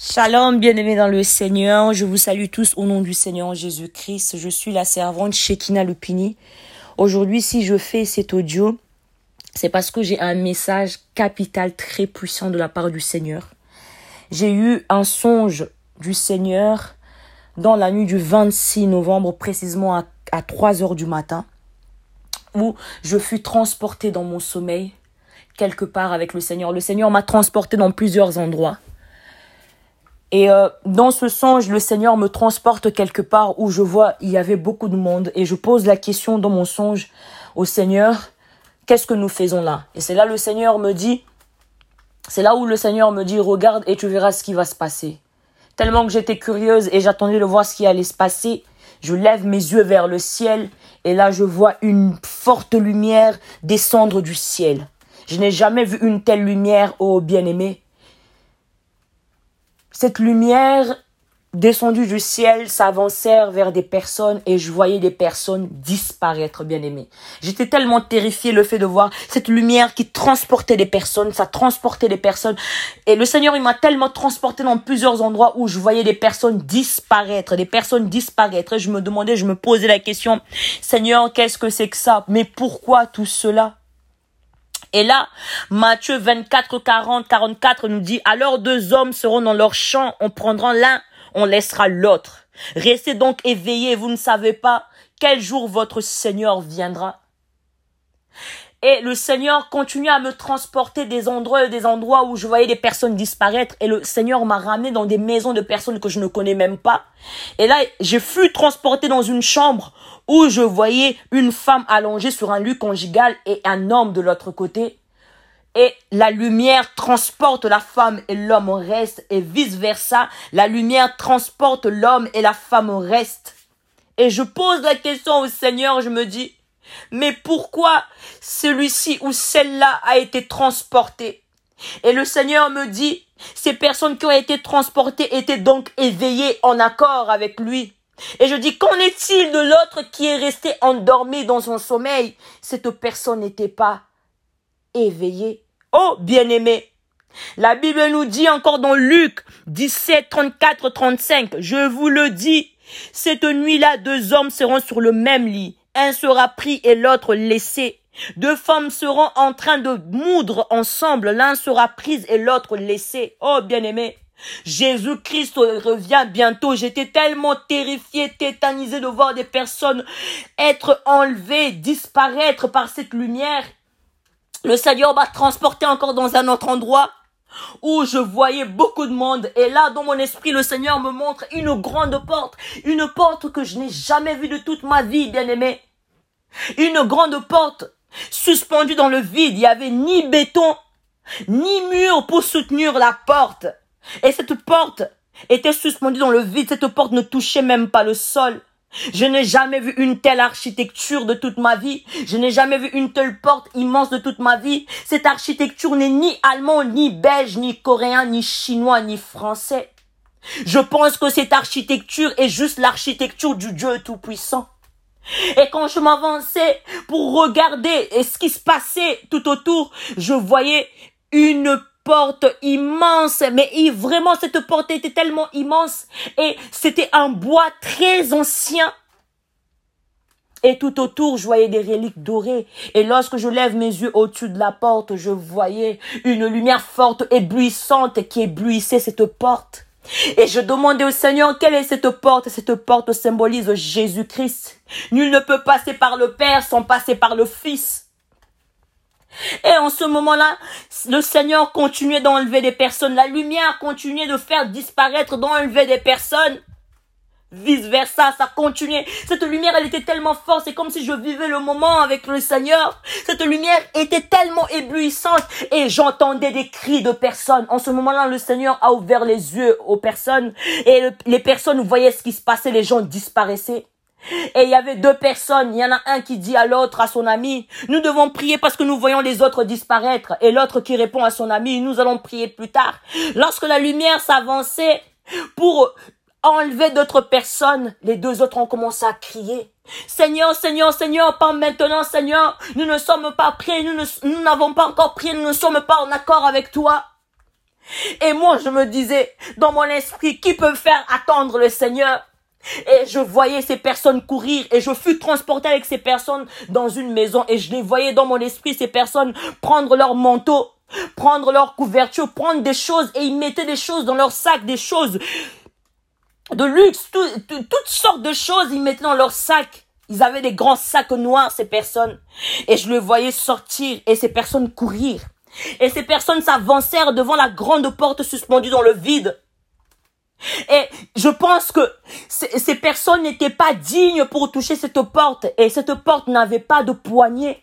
Shalom, bien-aimés dans le Seigneur. Je vous salue tous au nom du Seigneur Jésus-Christ. Je suis la servante Shekina Lupini. Aujourd'hui, si je fais cet audio, c'est parce que j'ai un message capital très puissant de la part du Seigneur. J'ai eu un songe du Seigneur dans la nuit du 26 novembre, précisément à, à 3 heures du matin, où je fus transporté dans mon sommeil quelque part avec le Seigneur. Le Seigneur m'a transporté dans plusieurs endroits. Et euh, dans ce songe, le Seigneur me transporte quelque part où je vois il y avait beaucoup de monde et je pose la question dans mon songe au Seigneur, qu'est-ce que nous faisons là? Et c'est là le Seigneur me dit, c'est là où le Seigneur me dit, regarde et tu verras ce qui va se passer. Tellement que j'étais curieuse et j'attendais de voir ce qui allait se passer, je lève mes yeux vers le ciel et là je vois une forte lumière descendre du ciel. Je n'ai jamais vu une telle lumière, ô bien-aimé. Cette lumière descendue du ciel s'avançait vers des personnes et je voyais des personnes disparaître, bien aimé. J'étais tellement terrifié le fait de voir cette lumière qui transportait des personnes, ça transportait des personnes. Et le Seigneur, il m'a tellement transporté dans plusieurs endroits où je voyais des personnes disparaître, des personnes disparaître. Et je me demandais, je me posais la question, Seigneur, qu'est-ce que c'est que ça? Mais pourquoi tout cela? Et là, Matthieu 24, 40, 44 nous dit, alors deux hommes seront dans leur champ, on prendra l'un, on laissera l'autre. Restez donc éveillés, vous ne savez pas quel jour votre Seigneur viendra. Et le Seigneur continue à me transporter des endroits des endroits où je voyais des personnes disparaître. Et le Seigneur m'a ramené dans des maisons de personnes que je ne connais même pas. Et là, je fus transporté dans une chambre où je voyais une femme allongée sur un lit conjugal et un homme de l'autre côté. Et la lumière transporte la femme et l'homme reste et vice versa. La lumière transporte l'homme et la femme reste. Et je pose la question au Seigneur, je me dis, mais pourquoi celui-ci ou celle-là a été transporté? Et le Seigneur me dit, ces personnes qui ont été transportées étaient donc éveillées en accord avec lui. Et je dis, qu'en est-il de l'autre qui est resté endormi dans son sommeil? Cette personne n'était pas éveillée. Oh, bien-aimé, la Bible nous dit encore dans Luc 17, 34, 35, je vous le dis, cette nuit-là, deux hommes seront sur le même lit. Un sera pris et l'autre laissé. Deux femmes seront en train de moudre ensemble. L'un sera pris et l'autre laissé. Oh, bien-aimé. Jésus-Christ revient bientôt. J'étais tellement terrifié, tétanisé de voir des personnes être enlevées, disparaître par cette lumière. Le Seigneur m'a transporté encore dans un autre endroit où je voyais beaucoup de monde. Et là, dans mon esprit, le Seigneur me montre une grande porte. Une porte que je n'ai jamais vue de toute ma vie, bien aimé. Une grande porte suspendue dans le vide. Il n'y avait ni béton, ni mur pour soutenir la porte. Et cette porte était suspendue dans le vide. Cette porte ne touchait même pas le sol. Je n'ai jamais vu une telle architecture de toute ma vie. Je n'ai jamais vu une telle porte immense de toute ma vie. Cette architecture n'est ni allemand, ni belge, ni coréen, ni chinois, ni français. Je pense que cette architecture est juste l'architecture du Dieu Tout-Puissant. Et quand je m'avançais pour regarder ce qui se passait tout autour, je voyais une porte immense, mais vraiment cette porte était tellement immense et c'était un bois très ancien. Et tout autour, je voyais des reliques dorées. Et lorsque je lève mes yeux au-dessus de la porte, je voyais une lumière forte, éblouissante, qui éblouissait cette porte. Et je demandais au Seigneur, quelle est cette porte? Cette porte symbolise Jésus-Christ. Nul ne peut passer par le Père sans passer par le Fils. Et en ce moment-là, le Seigneur continuait d'enlever des personnes. La lumière continuait de faire disparaître, d'enlever des personnes. Vice versa, ça continuait. Cette lumière, elle était tellement forte, c'est comme si je vivais le moment avec le Seigneur. Cette lumière était tellement éblouissante et j'entendais des cris de personnes. En ce moment-là, le Seigneur a ouvert les yeux aux personnes et les personnes voyaient ce qui se passait, les gens disparaissaient. Et il y avait deux personnes. Il y en a un qui dit à l'autre, à son ami, nous devons prier parce que nous voyons les autres disparaître. Et l'autre qui répond à son ami, nous allons prier plus tard. Lorsque la lumière s'avançait pour enlever d'autres personnes, les deux autres ont commencé à crier. Seigneur, Seigneur, Seigneur, pas maintenant, Seigneur. Nous ne sommes pas prêts, nous n'avons pas encore prié, nous ne sommes pas en accord avec toi. Et moi, je me disais, dans mon esprit, qui peut faire attendre le Seigneur? Et je voyais ces personnes courir et je fus transporté avec ces personnes dans une maison et je les voyais dans mon esprit, ces personnes prendre leur manteau, prendre leur couverture, prendre des choses et ils mettaient des choses dans leur sac, des choses de luxe, toutes sortes de choses ils mettaient dans leur sac. Ils avaient des grands sacs noirs, ces personnes. Et je les voyais sortir et ces personnes courir. Et ces personnes s'avancèrent devant la grande porte suspendue dans le vide. Et je pense que ces personnes n'étaient pas dignes pour toucher cette porte. Et cette porte n'avait pas de poignée.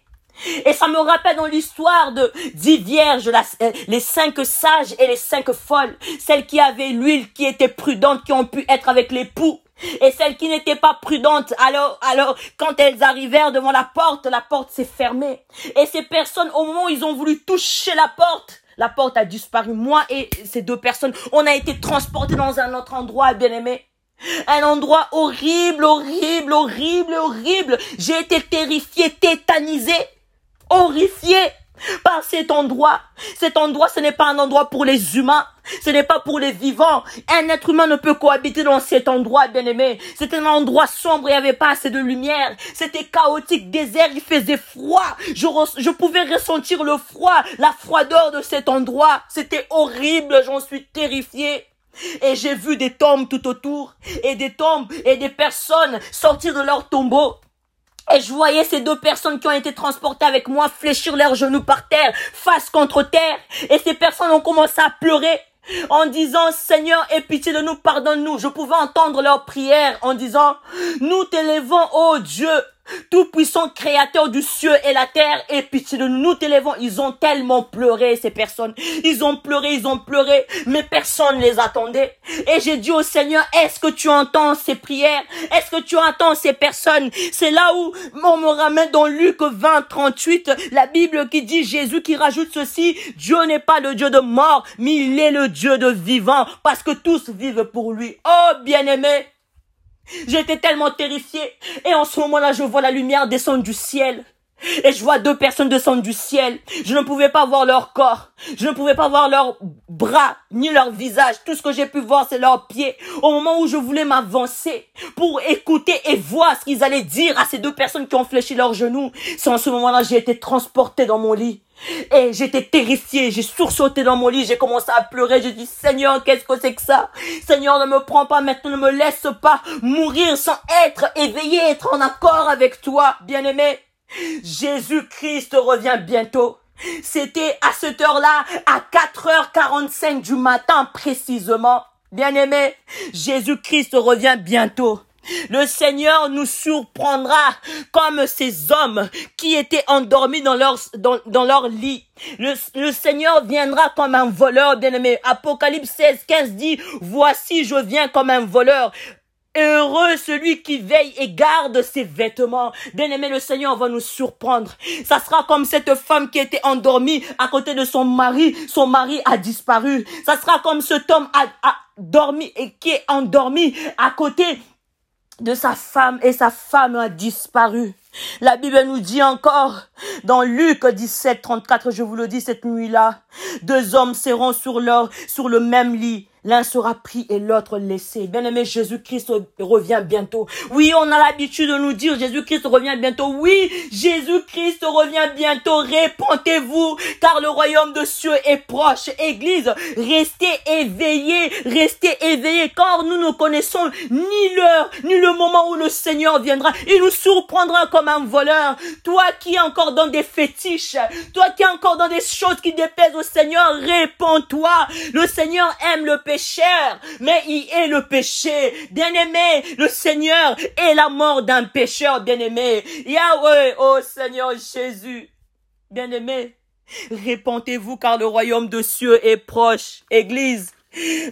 Et ça me rappelle dans l'histoire de dix vierges, euh, les cinq sages et les cinq folles, celles qui avaient l'huile, qui étaient prudentes, qui ont pu être avec l'époux. Et celles qui n'étaient pas prudentes, alors, alors, quand elles arrivèrent devant la porte, la porte s'est fermée. Et ces personnes, au moment où ils ont voulu toucher la porte, la porte a disparu. Moi et ces deux personnes, on a été transportés dans un autre endroit, bien aimé. Un endroit horrible, horrible, horrible, horrible. J'ai été terrifié, tétanisé horrifié par cet endroit. Cet endroit, ce n'est pas un endroit pour les humains. Ce n'est pas pour les vivants. Un être humain ne peut cohabiter dans cet endroit, bien aimé. C'était un endroit sombre, il n'y avait pas assez de lumière. C'était chaotique, désert, il faisait froid. Je, je pouvais ressentir le froid, la froideur de cet endroit. C'était horrible, j'en suis terrifié. Et j'ai vu des tombes tout autour, et des tombes, et des personnes sortir de leur tombeau. Et je voyais ces deux personnes qui ont été transportées avec moi fléchir leurs genoux par terre, face contre terre. Et ces personnes ont commencé à pleurer en disant Seigneur, aie pitié de nous, pardonne-nous. Je pouvais entendre leurs prières en disant Nous t'élèvons, ô Dieu, tout-puissant créateur du ciel et la terre, et pitié de nous t'élèvons. Ils ont tellement pleuré, ces personnes. Ils ont pleuré, ils ont pleuré, mais personne ne les attendait. Et j'ai dit au Seigneur, est-ce que tu entends ces prières? Est-ce que tu entends ces personnes? C'est là où on me ramène dans Luc 20, 38, la Bible qui dit Jésus qui rajoute ceci, Dieu n'est pas le Dieu de mort, mais il est le Dieu de vivant, parce que tous vivent pour lui. Oh, bien-aimé, J'étais tellement terrifié. Et en ce moment-là, je vois la lumière descendre du ciel. Et je vois deux personnes descendre du ciel. Je ne pouvais pas voir leur corps. Je ne pouvais pas voir leurs bras, ni leur visage. Tout ce que j'ai pu voir, c'est leurs pieds. Au moment où je voulais m'avancer pour écouter et voir ce qu'ils allaient dire à ces deux personnes qui ont fléchi leurs genoux, c'est en ce moment-là j'ai été transporté dans mon lit. Et j'étais terrifié, j'ai sursauté dans mon lit, j'ai commencé à pleurer, j'ai dit Seigneur, qu'est-ce que c'est que ça? Seigneur, ne me prends pas maintenant, ne me laisse pas mourir sans être éveillé, être en accord avec toi, bien-aimé. Jésus-Christ revient bientôt. C'était à cette heure-là, à 4h45 du matin précisément. Bien-aimé, Jésus-Christ revient bientôt. Le Seigneur nous surprendra comme ces hommes qui étaient endormis dans leur, dans, leur lit. Le, le, Seigneur viendra comme un voleur, bien-aimé. Apocalypse 16, 15 dit, voici je viens comme un voleur. Heureux celui qui veille et garde ses vêtements. Bien-aimé, le Seigneur va nous surprendre. Ça sera comme cette femme qui était endormie à côté de son mari. Son mari a disparu. Ça sera comme cet homme a, a dormi et qui est endormi à côté de sa femme et sa femme a disparu. La Bible nous dit encore dans Luc 17, 34, je vous le dis cette nuit-là, deux hommes seront sur leur, sur le même lit. L'un sera pris et l'autre laissé. Bien-aimé, Jésus-Christ revient bientôt. Oui, on a l'habitude de nous dire Jésus-Christ revient bientôt. Oui, Jésus-Christ revient bientôt. Répentez-vous, car le royaume de cieux est proche. Église, restez éveillés, restez éveillés, car nous ne connaissons ni l'heure, ni le moment où le Seigneur viendra. Il nous surprendra comme un voleur. Toi qui es encore dans des fétiches, toi qui es encore dans des choses qui déplaisent au Seigneur, réponds-toi. Le Seigneur aime le péché mais il est le péché. Bien-aimé, le Seigneur est la mort d'un pécheur, bien-aimé. Yahweh, oh Seigneur Jésus, bien-aimé, répentez-vous car le royaume de cieux est proche. Église,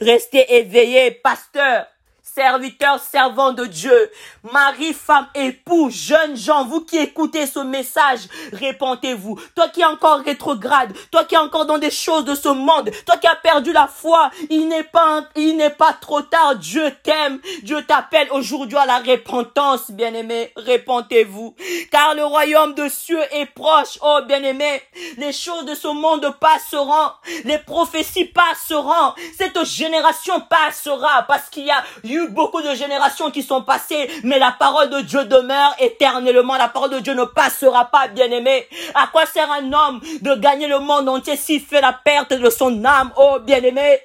restez éveillés, pasteur. Serviteurs, servants de Dieu, mari, femme, époux, jeunes gens, vous qui écoutez ce message, répentez-vous. Toi qui es encore rétrograde, toi qui es encore dans des choses de ce monde, toi qui as perdu la foi, il n'est pas, il n'est pas trop tard. Dieu t'aime. Dieu t'appelle aujourd'hui à la repentance, bien-aimé. Répentez-vous. Car le royaume de cieux est proche. Oh, bien-aimé. Les choses de ce monde passeront. Les prophéties passeront. Cette génération passera parce qu'il y a eu beaucoup de générations qui sont passées, mais la parole de Dieu demeure éternellement. La parole de Dieu ne passera pas, bien-aimé. À quoi sert un homme de gagner le monde entier s'il fait la perte de son âme, oh bien-aimé?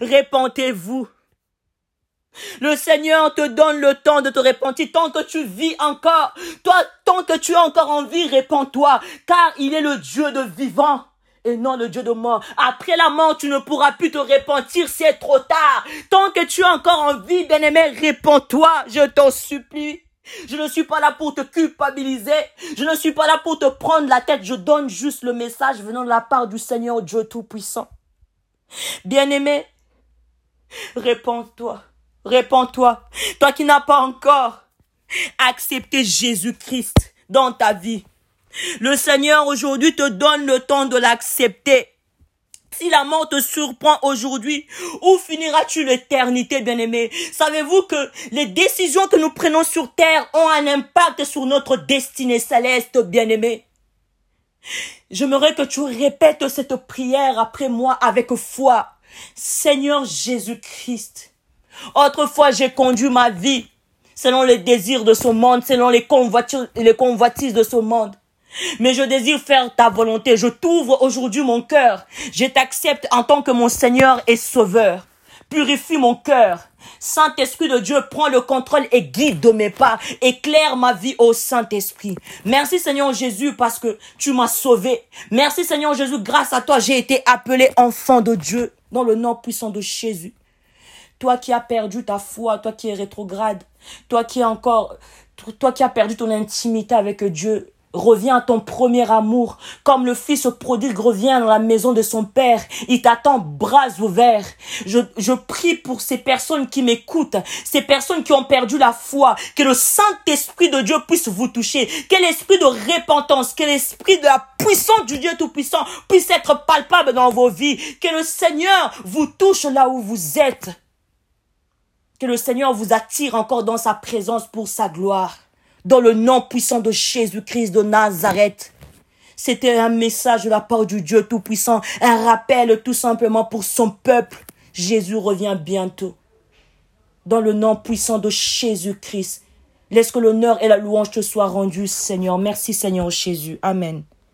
Répentez-vous. Le Seigneur te donne le temps de te repentir tant que tu vis encore. Toi, tant que tu as encore envie, répands-toi, car il est le Dieu de vivant et non le Dieu de mort. Après la mort, tu ne pourras plus te repentir, c'est trop tard. Tant que tu as encore envie, bien-aimé, réponds-toi, je t'en supplie. Je ne suis pas là pour te culpabiliser. Je ne suis pas là pour te prendre la tête. Je donne juste le message venant de la part du Seigneur Dieu Tout-Puissant. Bien-aimé, réponds-toi. Réponds-toi. Toi qui n'as pas encore accepté Jésus-Christ dans ta vie. Le Seigneur aujourd'hui te donne le temps de l'accepter. Si la mort te surprend aujourd'hui, où finiras-tu l'éternité, bien-aimé? Savez-vous que les décisions que nous prenons sur terre ont un impact sur notre destinée céleste, bien-aimé? J'aimerais que tu répètes cette prière après moi avec foi. Seigneur Jésus-Christ, autrefois j'ai conduit ma vie selon les désirs de ce monde, selon les convoitises, les convoitises de ce monde. Mais je désire faire ta volonté. Je t'ouvre aujourd'hui mon cœur. Je t'accepte en tant que mon Seigneur et Sauveur. Purifie mon cœur. Saint-Esprit de Dieu, prends le contrôle et guide de mes pas. Éclaire ma vie au Saint-Esprit. Merci Seigneur Jésus parce que tu m'as sauvé. Merci Seigneur Jésus, grâce à toi, j'ai été appelé enfant de Dieu dans le nom puissant de Jésus. Toi qui as perdu ta foi, toi qui es rétrograde, toi qui es encore, toi qui as perdu ton intimité avec Dieu, Reviens à ton premier amour, comme le fils prodigue revient dans la maison de son père. Il t'attend bras ouverts. Je, je prie pour ces personnes qui m'écoutent, ces personnes qui ont perdu la foi, que le Saint-Esprit de Dieu puisse vous toucher, que l'esprit de repentance, que l'esprit de la puissance du Dieu Tout-Puissant puisse être palpable dans vos vies, que le Seigneur vous touche là où vous êtes, que le Seigneur vous attire encore dans sa présence pour sa gloire dans le nom puissant de Jésus-Christ de Nazareth. C'était un message de la part du Dieu Tout-Puissant, un rappel tout simplement pour son peuple. Jésus revient bientôt. Dans le nom puissant de Jésus-Christ. Laisse que l'honneur et la louange te soient rendus, Seigneur. Merci, Seigneur Jésus. Amen.